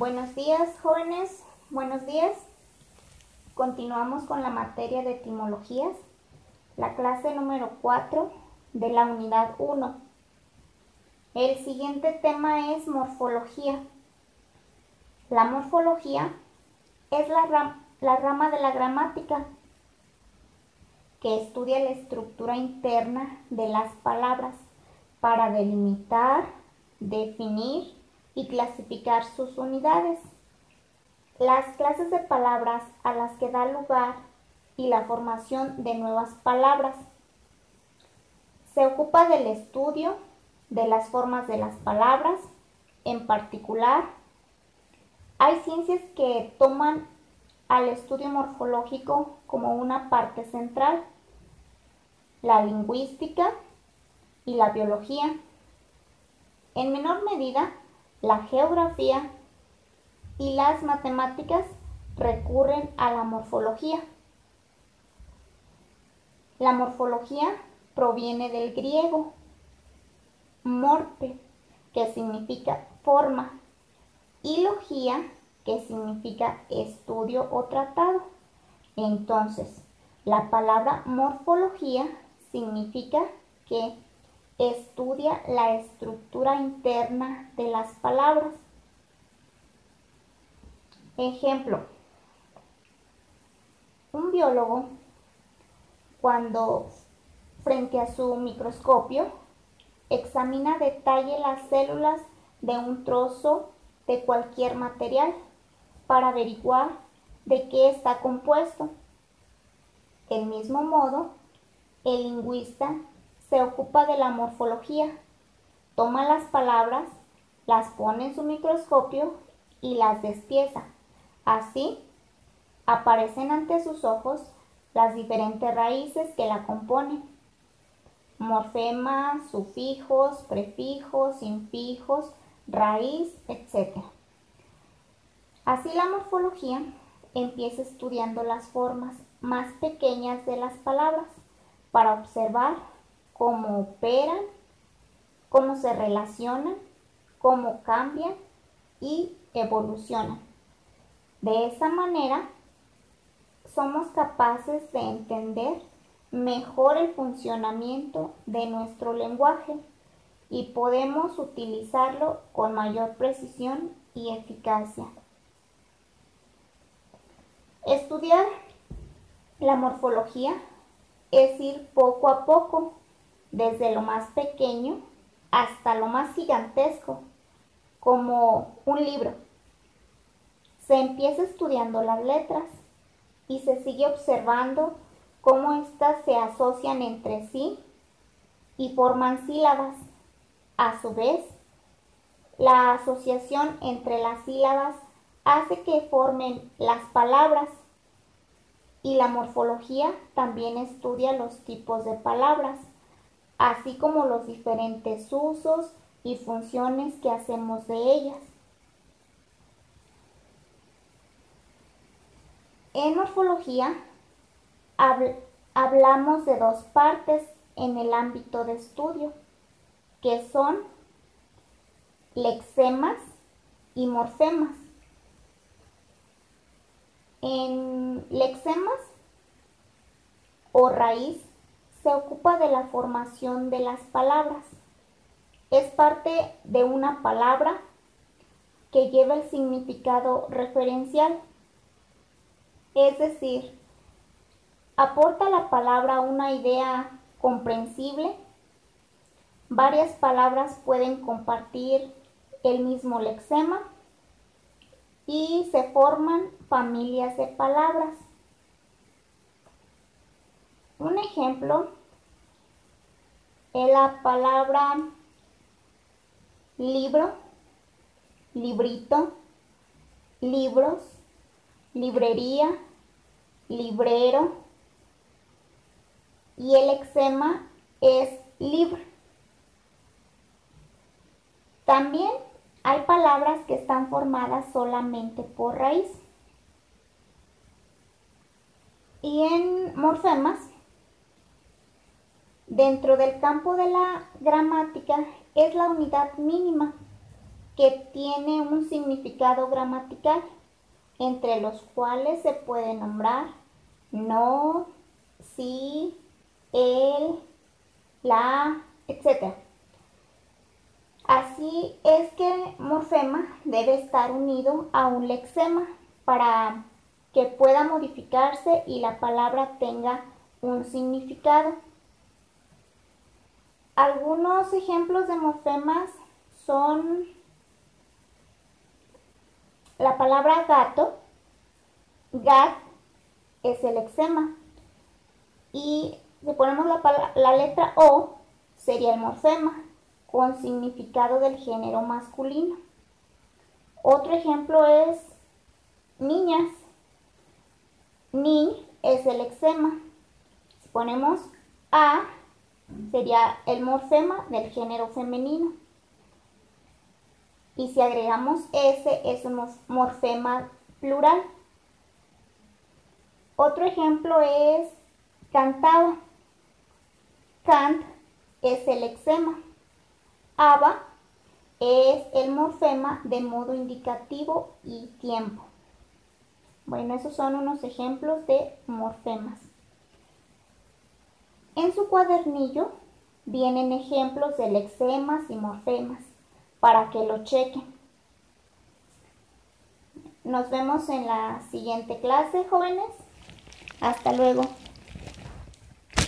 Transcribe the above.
Buenos días, jóvenes. Buenos días. Continuamos con la materia de etimologías, la clase número 4 de la unidad 1. El siguiente tema es morfología. La morfología es la, la rama de la gramática que estudia la estructura interna de las palabras para delimitar, definir y clasificar sus unidades. Las clases de palabras a las que da lugar y la formación de nuevas palabras. Se ocupa del estudio de las formas de las palabras, en particular, hay ciencias que toman al estudio morfológico como una parte central, la lingüística y la biología. En menor medida, la geografía y las matemáticas recurren a la morfología. La morfología proviene del griego morpe, que significa forma, y logía, que significa estudio o tratado. Entonces, la palabra morfología significa que estudia la estructura interna de las palabras. Ejemplo, un biólogo cuando frente a su microscopio examina detalle las células de un trozo de cualquier material para averiguar de qué está compuesto. Del mismo modo, el lingüista se ocupa de la morfología. Toma las palabras, las pone en su microscopio y las despieza. Así, aparecen ante sus ojos las diferentes raíces que la componen. Morfemas, sufijos, prefijos, infijos, raíz, etc. Así la morfología empieza estudiando las formas más pequeñas de las palabras para observar cómo operan, cómo se relacionan, cómo cambian y evolucionan. De esa manera, somos capaces de entender mejor el funcionamiento de nuestro lenguaje y podemos utilizarlo con mayor precisión y eficacia. Estudiar la morfología es ir poco a poco desde lo más pequeño hasta lo más gigantesco, como un libro. Se empieza estudiando las letras y se sigue observando cómo éstas se asocian entre sí y forman sílabas. A su vez, la asociación entre las sílabas hace que formen las palabras y la morfología también estudia los tipos de palabras así como los diferentes usos y funciones que hacemos de ellas. En morfología hablamos de dos partes en el ámbito de estudio, que son lexemas y morfemas. En lexemas o raíz se ocupa de la formación de las palabras. Es parte de una palabra que lleva el significado referencial. Es decir, aporta a la palabra una idea comprensible. Varias palabras pueden compartir el mismo lexema y se forman familias de palabras. Un ejemplo es la palabra libro, librito, libros, librería, librero y el eczema es libre. También hay palabras que están formadas solamente por raíz. Y en morfemas dentro del campo de la gramática es la unidad mínima que tiene un significado gramatical, entre los cuales se puede nombrar no, sí, el, la, etc. Así es que morfema debe estar unido a un lexema para que pueda modificarse y la palabra tenga un significado. Algunos ejemplos de morfemas son la palabra gato, gat es el lexema y si ponemos la, letra O sería el morfema con significado del género masculino. Otro ejemplo es niñas. Ni es el exema. Si ponemos A, sería el morfema del género femenino. Y si agregamos S, es un morfema plural. Otro ejemplo es cantaba. Cant es el exema. Aba es el morfema de modo indicativo y tiempo. Bueno, esos son unos ejemplos de morfemas. En su cuadernillo vienen ejemplos de lexemas y morfemas para que lo chequen. Nos vemos en la siguiente clase, jóvenes. Hasta luego.